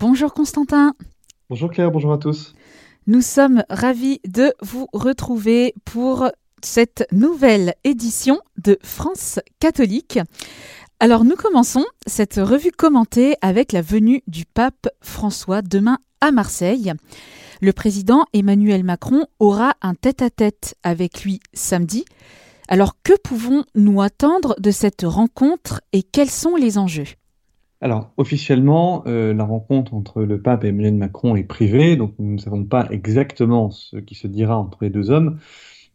Bonjour Constantin. Bonjour Claire, bonjour à tous. Nous sommes ravis de vous retrouver pour cette nouvelle édition de France catholique. Alors nous commençons cette revue commentée avec la venue du pape François demain à Marseille. Le président Emmanuel Macron aura un tête-à-tête avec lui samedi. Alors que pouvons-nous attendre de cette rencontre et quels sont les enjeux? Alors, officiellement, euh, la rencontre entre le pape et Emmanuel Macron est privée, donc nous ne savons pas exactement ce qui se dira entre les deux hommes.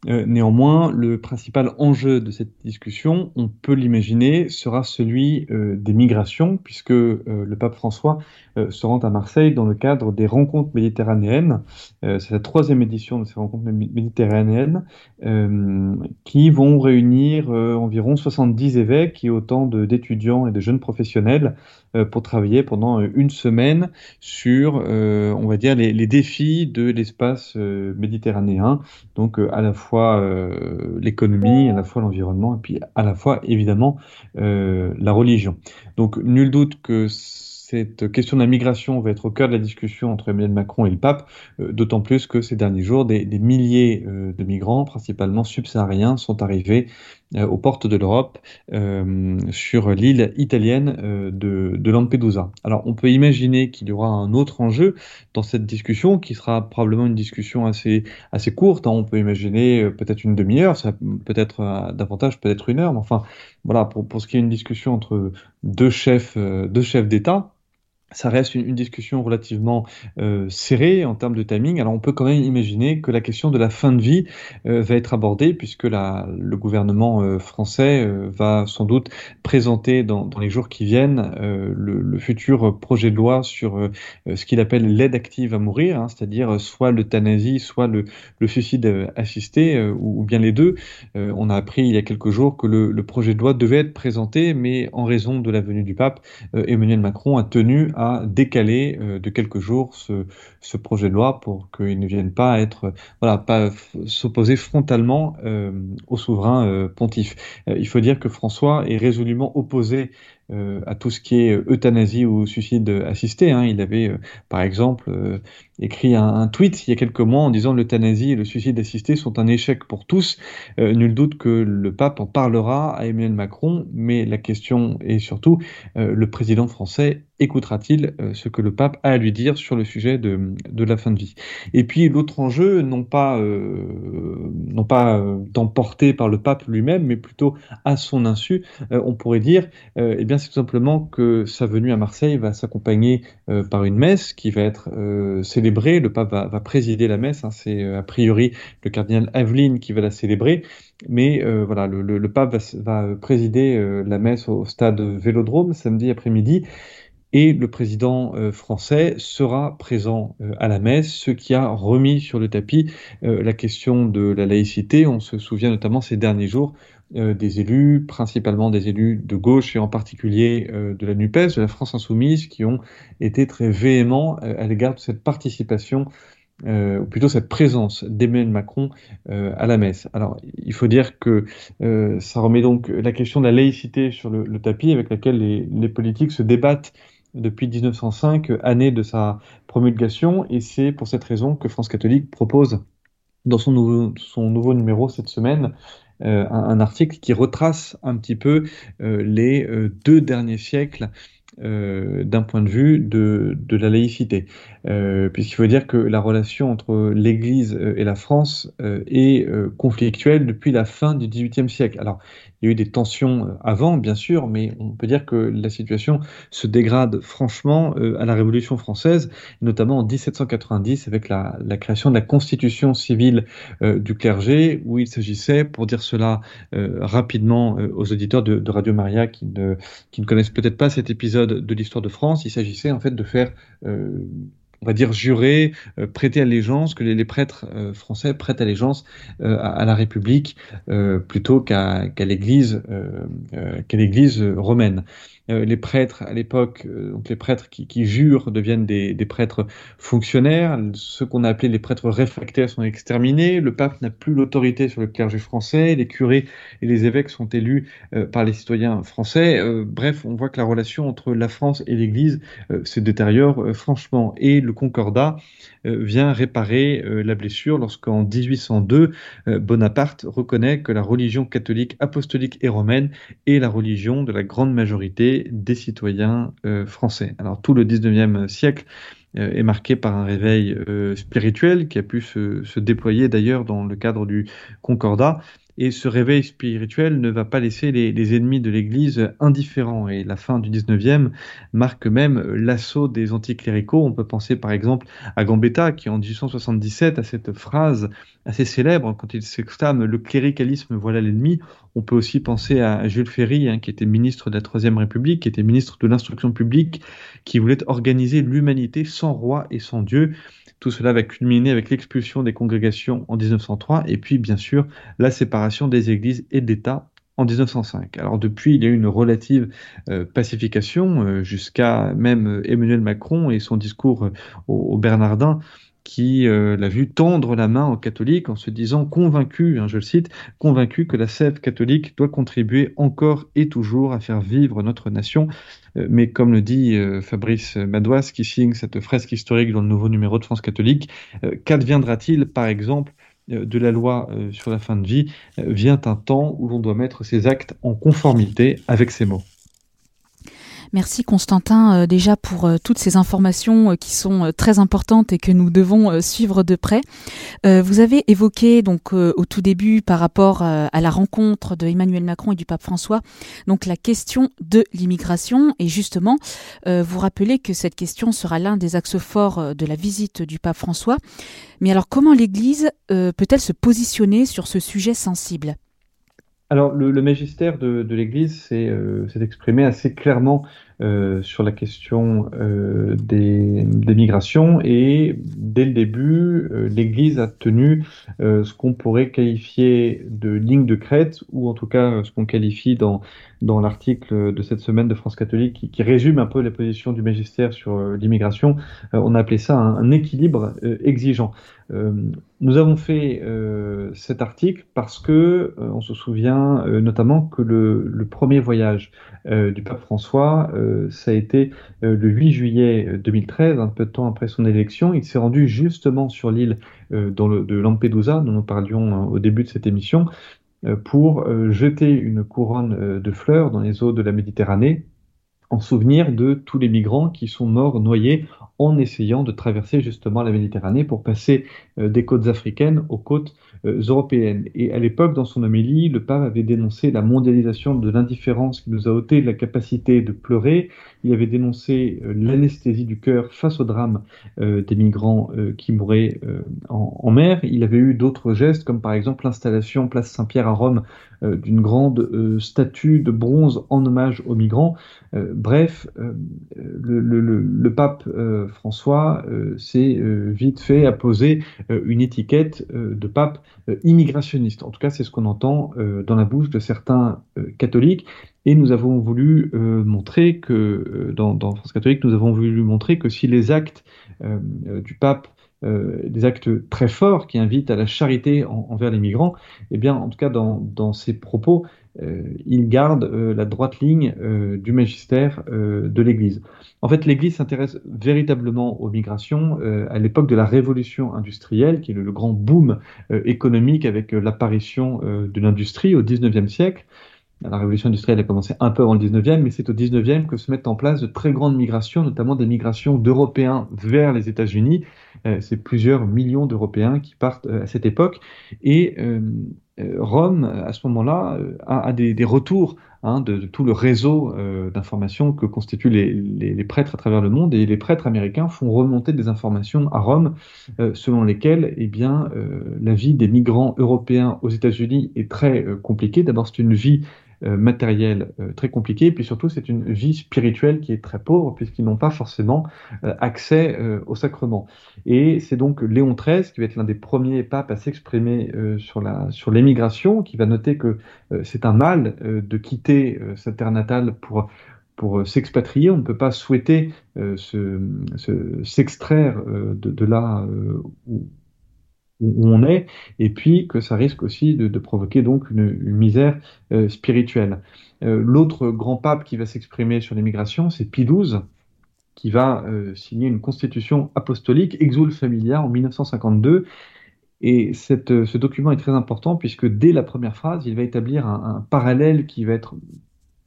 Euh, néanmoins, le principal enjeu de cette discussion, on peut l'imaginer, sera celui euh, des migrations, puisque euh, le pape François se rend à Marseille dans le cadre des rencontres méditerranéennes. C'est la troisième édition de ces rencontres méditerranéennes qui vont réunir environ 70 évêques et autant d'étudiants et de jeunes professionnels pour travailler pendant une semaine sur, on va dire, les, les défis de l'espace méditerranéen, donc à la fois euh, l'économie, à la fois l'environnement, et puis à la fois évidemment euh, la religion. Donc nul doute que cette question de la migration va être au cœur de la discussion entre Emmanuel Macron et le pape, euh, d'autant plus que ces derniers jours, des, milliers de migrants, principalement subsahariens, sont arrivés aux portes de l'Europe sur l'île italienne de, Lampedusa. Alors on peut imaginer qu'il y aura un autre enjeu dans cette discussion qui sera probablement une discussion assez, assez courte. Hein. On peut imaginer peut-être une demi-heure, ça peut-être davantage, peut-être une heure, mais enfin voilà, pour, pour ce qui est une discussion entre deux chefs, deux chefs d'État, ça reste une, discussion relativement euh, serrée en termes de timing. Alors on peut quand même imaginer que la question de la fin de vie euh, va être abordée puisque le gouvernement euh, français va sans doute présenter dans, les jours qui viennent le, futur projet de loi sur ce qu'il appelle l'aide active à mourir, hein, c'est-à-dire soit l'euthanasie, soit le, suicide assisté ou, bien les deux. on a appris il y a quelques jours que le, projet de loi devait être présenté, mais en raison de la venue du pape, Emmanuel Macron a tenu à décaler euh, de quelques jours ce, projet de loi pour qu'il ne vienne pas être, voilà, pas s'opposer frontalement euh, au souverain euh, pontife. il faut dire que François est résolument opposé euh, à tout ce qui est euthanasie ou suicide assisté. Hein. Il avait, euh, par exemple, euh, écrit un, tweet il y a quelques mois en disant l'euthanasie et le suicide assisté sont un échec pour tous. nul doute que le pape en parlera à Emmanuel Macron, mais la question est surtout le président français écoutera-t-il ce que le pape a à lui dire sur le sujet de, de la fin de vie? Et puis l'autre enjeu, non pas, non pas d'emporter par le pape lui-même, mais plutôt à son insu, on pourrait dire, eh bien c'est tout simplement que sa venue à Marseille va s'accompagner euh, par une messe qui va être euh, célébrée. Le pape va, présider la messe. Hein. c'est euh, a priori le cardinal Aveline qui va la célébrer. Mais voilà, le, pape va, présider la messe au stade Vélodrome samedi après-midi et le président français sera présent à la messe, ce qui a remis sur le tapis la question de la laïcité. On se souvient notamment ces derniers jours des élus, principalement des élus de gauche et en particulier euh, de la NUPES, de la France Insoumise, qui ont été très véhéments euh, à l'égard de cette participation, ou plutôt cette présence d'Emmanuel Macron à la messe. Alors, il faut dire que ça remet donc la question de la laïcité sur le, tapis avec laquelle les, politiques se débattent depuis 1905, année de sa promulgation, et c'est pour cette raison que France catholique propose dans son nouveau numéro cette semaine euh, un, article qui retrace un petit peu euh, les euh, deux derniers siècles d'un point de vue de, de la laïcité. Puisqu'il faut dire que la relation entre l'Église et la France est conflictuelle depuis la fin du XVIIIe siècle. Alors, il y a eu des tensions euh, avant, bien sûr, mais on peut dire que la situation se dégrade franchement euh, à la Révolution française, notamment en 1790 avec la, création de la constitution civile euh, du clergé, où il s'agissait, pour dire cela rapidement aux auditeurs de, Radio Maria qui ne, qui ne connaissent peut-être pas cet épisode de l'histoire de France, il s'agissait en fait de faire on va dire, jurer, euh, prêter allégeance, que les, prêtres euh, français prêtent allégeance euh, à, la République plutôt qu'à l'Église qu'à l'Église romaine. Euh, les prêtres à l'époque, euh, donc les prêtres qui, jurent deviennent des, des, prêtres fonctionnaires. Ceux qu'on a appelés les prêtres réfractaires sont exterminés. Le pape n'a plus l'autorité sur le clergé français. Les curés et les évêques sont élus euh, par les citoyens français. bref, on voit que la relation entre la France et l'Église se détériore franchement. Et le Concordat vient réparer la blessure lorsqu'en 1802, Bonaparte reconnaît que la religion catholique, apostolique et romaine est la religion de la grande majorité des citoyens euh, français. Alors tout le 19e siècle euh, est marqué par un réveil euh, spirituel qui a pu se, déployer d'ailleurs dans le cadre du Concordat et ce réveil spirituel ne va pas laisser les, ennemis de l'Église indifférents. Et la fin du 19e marque même l'assaut des anticléricaux. On peut penser par exemple à Gambetta qui en 1877 a cette phrase assez célèbre quand il s'exclame Le cléricalisme, voilà l'ennemi. On peut aussi penser à Jules Ferry, hein, qui était ministre de la Troisième République, qui était ministre de l'Instruction publique, qui voulait organiser l'humanité sans roi et sans Dieu. Tout cela va culminer avec l'expulsion des congrégations en 1903 et puis bien sûr la séparation des églises et de l'État en 1905. Alors depuis, il y a eu une relative euh, pacification euh, jusqu'à même euh, Emmanuel Macron et son discours au Bernardin qui euh, l'a vu tendre la main aux catholiques en se disant convaincu, hein, je le cite, convaincu que la sève catholique doit contribuer encore et toujours à faire vivre notre nation. Euh, mais comme le dit euh, Fabrice Madoise, qui signe cette fresque historique dans le nouveau numéro de France catholique, qu'adviendra-t-il, par exemple, de la loi sur la fin de vie Vient un temps où l'on doit mettre ses actes en conformité avec ces mots. Merci Constantin euh, déjà pour euh, toutes ces informations euh, qui sont très importantes et que nous devons suivre de près. vous avez évoqué donc au tout début par rapport à la rencontre de Emmanuel Macron et du pape François donc la question de l'immigration et justement vous rappelez que cette question sera l'un des axes forts de la visite du pape François. Mais alors comment l'Église peut-elle se positionner sur ce sujet sensible? Alors, le, le magistère de, de l'Église s'est euh, exprimé assez clairement euh, sur la question euh, des, des, migrations et dès le début, euh, l'Église a tenu euh, ce qu'on pourrait qualifier de ligne de crête ou en tout cas ce qu'on qualifie dans, dans l'article de cette semaine de France catholique qui, qui, résume un peu la position du magistère sur l'immigration. on a appelé ça un, un équilibre exigeant. Euh, nous avons fait euh, cet article parce que euh, on se souvient notamment que le, le, premier voyage du pape François, ça a été le 8 juillet 2013, un peu de temps après son élection. Il s'est rendu justement sur l'île de Lampedusa, dont nous parlions au début de cette émission, pour jeter une couronne de fleurs dans les eaux de la Méditerranée en souvenir de tous les migrants qui sont morts noyés en essayant de traverser justement la Méditerranée pour passer euh, des côtes africaines aux côtes euh, européennes. Et à l'époque, dans son homélie, le pape avait dénoncé la mondialisation de l'indifférence qui nous a ôté la capacité de pleurer. Il avait dénoncé euh, l'anesthésie du cœur face au drame des migrants qui mouraient en, mer. Il avait eu d'autres gestes, comme par exemple l'installation place Saint-Pierre à Rome d'une grande statue de bronze en hommage aux migrants. bref, le, pape François s'est vite fait apposer une étiquette de pape immigrationniste. En tout cas, c'est ce qu'on entend dans la bouche de certains catholiques. Et nous avons voulu montrer que, dans, France catholique, nous avons voulu montrer que si les actes du pape des actes très forts qui invitent à la charité envers les migrants, eh bien, en tout cas, dans, dans ces propos, euh, il garde euh, la droite ligne euh, du magistère de l'Église. En fait, l'Église s'intéresse véritablement aux migrations à l'époque de la révolution industrielle, qui est le, grand boom économique avec l'apparition de l'industrie au XIXe siècle. La révolution industrielle a commencé un peu avant le 19e, mais c'est au 19e que se mettent en place de très grandes migrations, notamment des migrations d'Européens vers les États-Unis. Euh, c'est plusieurs millions d'Européens qui partent euh, à cette époque. Et euh, Rome, à ce moment-là, a, des, retours hein, de, tout le réseau d'informations que constituent les, prêtres à travers le monde. Et les prêtres américains font remonter des informations à Rome selon lesquelles eh bien, la vie des migrants européens aux États-Unis est très compliquée. D'abord, c'est une vie matériel euh, très compliqué, et puis surtout c'est une vie spirituelle qui est très pauvre, puisqu'ils n'ont pas forcément euh, accès au sacrement. Et c'est donc Léon XIII, qui va être l'un des premiers papes à s'exprimer sur la sur l'émigration, qui va noter que c'est un mal de quitter sa terre natale pour pour s'expatrier, on ne peut pas souhaiter s'extraire de, là où, on est, et puis que ça risque aussi de, provoquer donc une, misère spirituelle. L'autre grand pape qui va s'exprimer sur l'immigration, c'est Pie XII, qui va signer une constitution apostolique, Exul Familia, en 1952, et cette, ce document est très important puisque dès la première phrase, il va établir un parallèle qui va être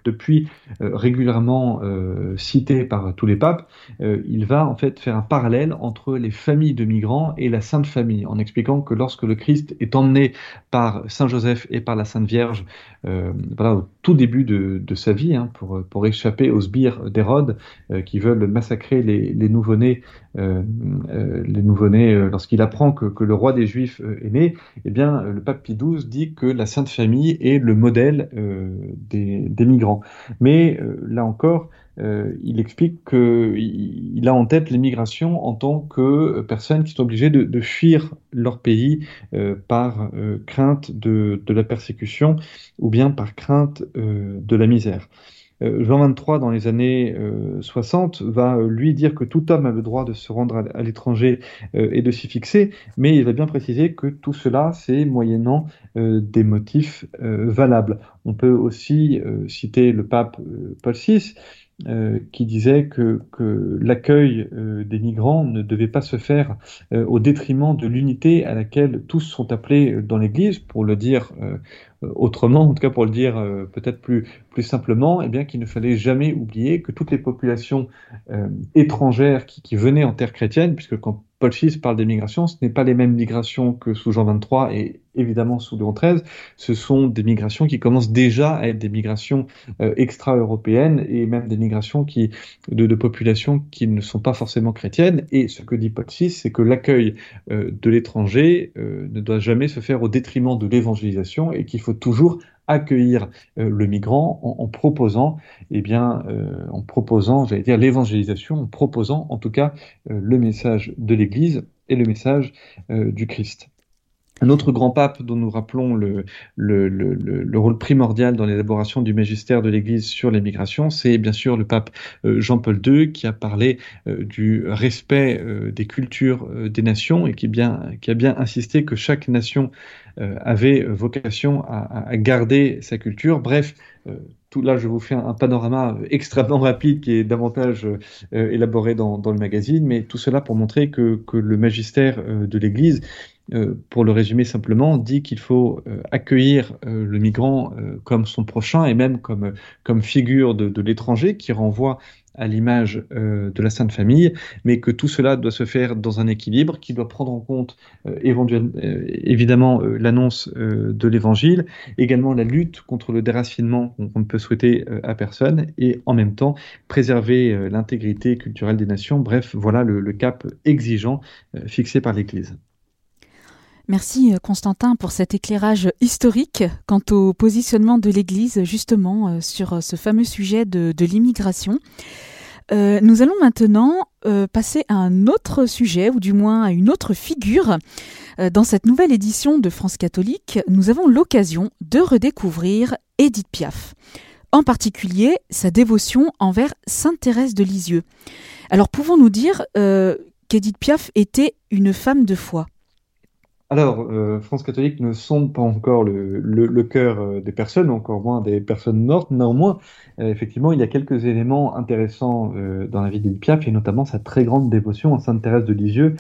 depuis euh, régulièrement euh, cité par tous les papes, euh, il va en fait faire un parallèle entre les familles de migrants et la Sainte Famille, en expliquant que lorsque le Christ est emmené par Saint Joseph et par la Sainte Vierge, voilà, au tout début de, sa vie, hein, pour, pour échapper aux sbires d'Hérode, qui veulent massacrer les, les nouveau-nés, les nouveau-nés lorsqu'il apprend que, le roi des Juifs est né, eh bien, le pape Pie XII dit que la Sainte Famille est le modèle des, migrants. Mais euh, là encore, euh, il explique qu'il a en tête l'immigration en tant que personnes qui sont obligées de, fuir leur pays euh, par crainte de, la persécution ou bien par crainte de la misère. Euh, Jean 23, dans les années 60, euh, va euh, lui dire que tout homme a le droit de se rendre à, l'étranger et de s'y fixer, mais il va bien préciser que tout cela, c'est moyennant des motifs valables. On peut aussi citer le pape Paul VI, qui disait que, l'accueil des migrants ne devait pas se faire au détriment de l'unité à laquelle tous sont appelés dans l'Église, pour le dire autrement, en tout cas pour le dire euh, peut-être plus, plus simplement, eh bien qu'il ne fallait jamais oublier que toutes les populations euh, étrangères qui, venaient en terre chrétienne, puisque quand Paul VI parle des migrations, ce n'est pas les mêmes migrations que sous Jean 23 et évidemment sous Léon XIII, ce sont des migrations qui commencent déjà à être des migrations extra-européennes et même des migrations qui, de, de, populations qui ne sont pas forcément chrétiennes. Et ce que dit Paul VI, c'est que l'accueil de l'étranger ne doit jamais se faire au détriment de l'évangélisation et qu'il faut toujours accueillir euh, le migrant en, proposant, eh bien, euh, en proposant, j'allais dire l'évangélisation, en proposant en tout cas euh, le message de l'Église et le message du Christ. Un autre grand pape dont nous rappelons le, le, le, le rôle primordial dans l'élaboration du magistère de l'Église sur l'immigration, c'est bien sûr le pape Jean-Paul II qui a parlé du respect des cultures des nations et qui, bien, qui a bien insisté que chaque nation euh, avait vocation à, garder sa culture. Bref, euh, tout là, je vous fais un, panorama extrêmement rapide qui est davantage euh, élaboré dans, le magazine, mais tout cela pour montrer que, le magistère de l'Église, pour le résumer simplement, dit qu'il faut accueillir le migrant comme son prochain et même comme, figure de, l'étranger qui renvoie à l'image euh, de la Sainte Famille, mais que tout cela doit se faire dans un équilibre qui doit prendre en compte euh, euh, évidemment l'annonce de l'Évangile, également la lutte contre le déracinement qu'on ne peut souhaiter à personne, et en même temps préserver l'intégrité culturelle des nations. Bref, voilà le cap exigeant fixé par l'Église. Merci Constantin pour cet éclairage historique quant au positionnement de l'Église justement sur ce fameux sujet de, l'immigration. Euh, nous allons maintenant euh, passer à un autre sujet, ou du moins à une autre figure. Euh, dans cette nouvelle édition de France catholique, nous avons l'occasion de redécouvrir Édith Piaf, en particulier sa dévotion envers Sainte Thérèse de Lisieux. Alors pouvons-nous dire qu'Édith Piaf était une femme de foi? Alors, euh, France catholique ne sonde pas encore le, cœur euh, des personnes, encore moins des personnes mortes. Néanmoins, euh, effectivement, il y a quelques éléments intéressants dans la vie d'Edith Piaf, et notamment sa très grande dévotion à Sainte Thérèse de Lisieux,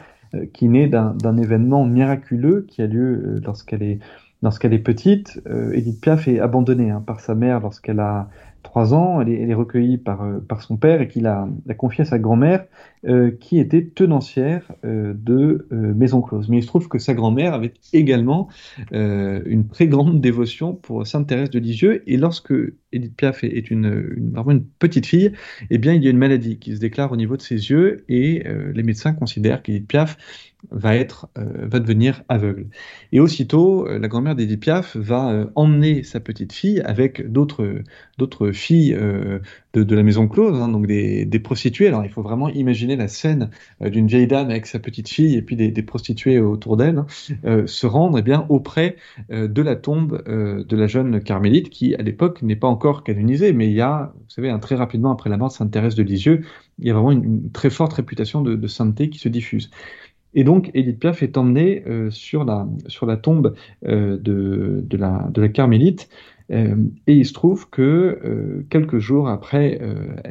qui naît d'un événement miraculeux qui a lieu lorsqu'elle est, lorsqu'elle est petite. Edith Piaf est abandonnée hein, par sa mère lorsqu'elle a trois ans, elle est, recueillie par, euh, par son père et qu'il a, a confiée à sa grand-mère, euh, qui était tenancière euh, de Maison Close. Mais il se trouve que sa grand-mère avait également une très grande dévotion pour Sainte Thérèse de Lisieux, et lorsque Edith Piaf est, une, vraiment une petite fille, eh bien il y a une maladie qui se déclare au niveau de ses yeux, et les médecins considèrent qu'Edith Piaf va être euh, va devenir aveugle. Et aussitôt, euh, la grand-mère d'Edith Piaf va euh, emmener sa petite fille avec d'autres filles de, de, la maison close, hein, donc des, des, prostituées. Alors il faut vraiment imaginer la scène d'une vieille dame avec sa petite fille et puis des, prostituées autour d'elle se rendre eh bien auprès de la tombe de la jeune carmélite qui à l'époque n'est pas encore encore canonisée, mais il y a, vous savez, très rapidement après la mort de Sainte Thérèse de Lisieux, il y a vraiment une, très forte réputation de, sainteté qui se diffuse. Et donc, Édith Piaf est emmenée euh, sur, la, sur la tombe euh, de, de, la, Carmélite. Euh, et il se trouve que quelques jours après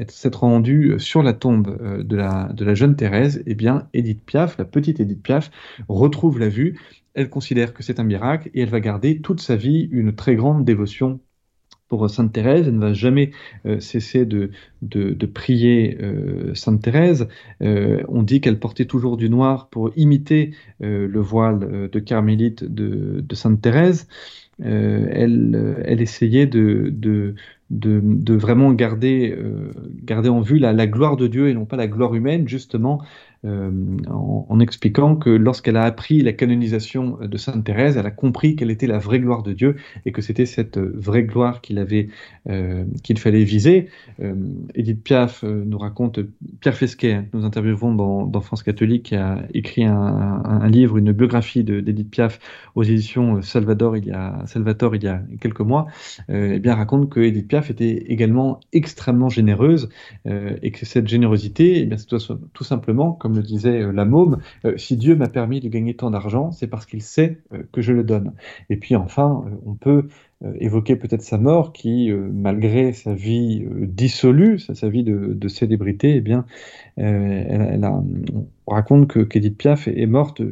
s'être rendu sur la tombe de, la, de la jeune Thérèse, eh bien, Édith Piaf, la petite Édith Piaf, retrouve la vue. Elle considère que c'est un miracle et elle va garder toute sa vie une très grande dévotion pour Sainte Thérèse. Elle ne va jamais euh, cesser de, prier euh, Sainte Thérèse. Euh, on dit qu'elle portait toujours du noir pour imiter le voile de carmélite de, Sainte Thérèse. elle, essayait de, vraiment garder, en vue la, gloire de Dieu et non pas la gloire humaine, justement euh, en, expliquant que lorsqu'elle a appris la canonisation de Sainte Thérèse, elle a compris quelle était la vraie gloire de Dieu et que c'était cette vraie gloire qu'il avait, euh, qu'il fallait viser. Euh, Edith Piaf nous raconte, Pierre Fesquet, hein, nous interviewons dans, France catholique, qui a écrit un, livre, une biographie d'Edith Piaf aux éditions Salvador il y a, Salvatore il y a quelques mois, eh bien raconte que Edith Piaf était également extrêmement généreuse et que cette générosité, eh c'est tout simplement comme le disait euh, la môme, euh, si Dieu m'a permis de gagner tant d'argent, c'est parce qu'il sait euh, que je le donne. Et puis enfin, on peut évoquer peut-être sa mort qui, malgré sa vie dissolue, sa, vie de, célébrité, eh bien, elle, on raconte que qu'Edith Piaf est, morte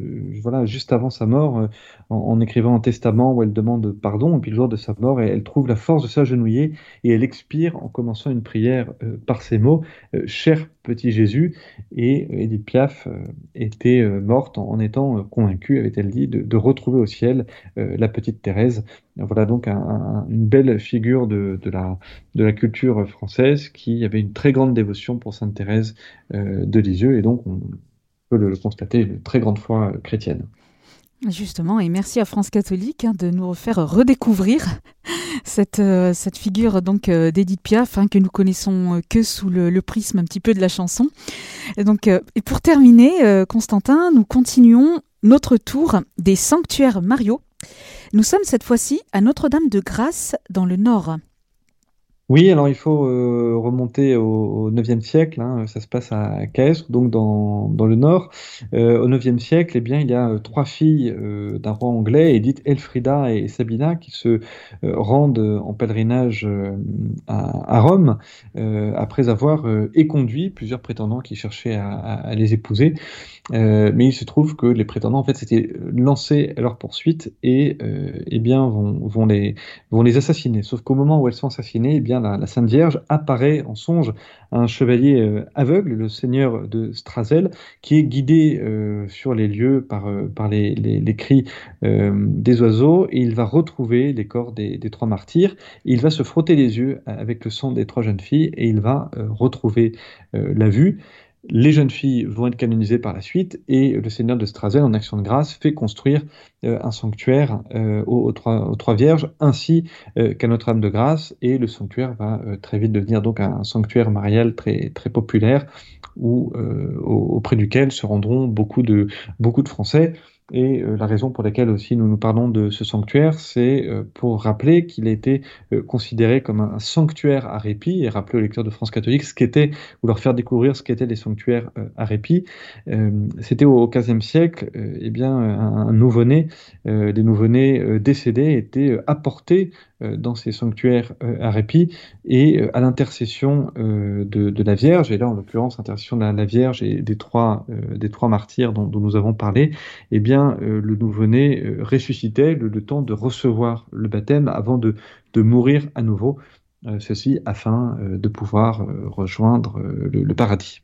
voilà juste avant sa mort en, écrivant un testament où elle demande pardon et puis le jour de sa mort elle, trouve la force de s'agenouiller et elle expire en commençant une prière par ces mots cher petit Jésus. Et Edith Piaf euh, était euh, morte en, étant euh, convaincue, avait-elle dit, de, retrouver au ciel la petite Thérèse. Voilà donc une belle figure de, la, de la culture française qui avait une très grande dévotion pour Sainte Thérèse de Lisieux et donc on peut le, constater, une très grande foi chrétienne. Justement, et merci à France catholique hein, de nous faire redécouvrir cette, euh, cette figure donc euh, Piaf hein, que nous connaissons euh, que sous le, prisme un petit peu de la chanson. Et donc, pour terminer, Constantin, nous continuons notre tour des sanctuaires Mario. Nous sommes cette fois-ci à Notre-Dame de Grâce dans le Nord. Oui, alors il faut euh, remonter au, 9e siècle, hein, ça se passe à Caestre, donc dans, dans le nord. Euh, au 9e siècle, eh bien, il y a euh, trois filles euh, d'un roi anglais, Edith, Elfrida et Sabina, qui se rendent en pèlerinage à, Rome, après avoir éconduit plusieurs prétendants qui cherchaient à les épouser. Mais il se trouve que les prétendants, en fait, s'étaient lancés à leur poursuite et eh bien, vont, vont, les, vont les assassiner. Sauf qu'au moment où elles sont assassinées, eh bien, la, Sainte Vierge apparaît en songe à un chevalier euh, aveugle, le seigneur de Strazel, qui est guidé euh, sur les lieux par, euh, par les, cris des oiseaux, et il va retrouver les corps des, des, trois martyrs, il va se frotter les yeux avec le sang des trois jeunes filles, et il va retrouver la vue. Les jeunes filles vont être canonisées par la suite et le Seigneur de Strazel, en action de grâce, fait construire euh, un sanctuaire euh, aux, trois, Vierges ainsi euh, qu'à Notre-Dame de Grâce et le sanctuaire va très vite devenir donc un, sanctuaire marial très, très populaire où, auprès duquel se rendront beaucoup de, beaucoup de Français. Et euh, la raison pour laquelle aussi nous nous parlons de ce sanctuaire, c'est euh, pour rappeler qu'il a été euh, considéré comme un, sanctuaire à répit et rappeler aux lecteurs de France catholique ce qu'était, ou leur faire découvrir ce qu'étaient les sanctuaires à répit. C'était au XVe siècle, eh bien, un, un nouveau-né, des nouveau-nés décédés étaient apportés dans ces sanctuaires à répit et à l'intercession de, la Vierge, et là en l'occurrence l'intercession de la, Vierge et des trois, des trois martyrs dont, nous avons parlé, eh bien le nouveau-né ressuscitait le, temps de recevoir le baptême avant de, de mourir à nouveau, ceci afin de pouvoir rejoindre le paradis.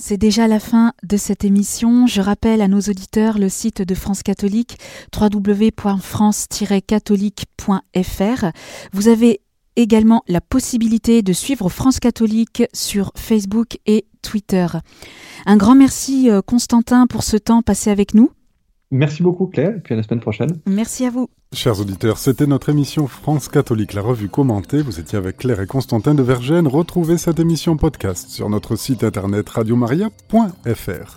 C'est déjà la fin de cette émission. Je rappelle à nos auditeurs le site de France Catholique www.france-catholique.fr. Vous avez également la possibilité de suivre France Catholique sur Facebook et Twitter. Un grand merci euh, Constantin pour ce temps passé avec nous. Merci beaucoup Claire, et puis à la semaine prochaine. Merci à vous. Chers auditeurs, c'était notre émission France Catholique, la revue commentée. Vous étiez avec Claire et Constantin de Vergène. Retrouvez cette émission podcast sur notre site internet radiomaria.fr.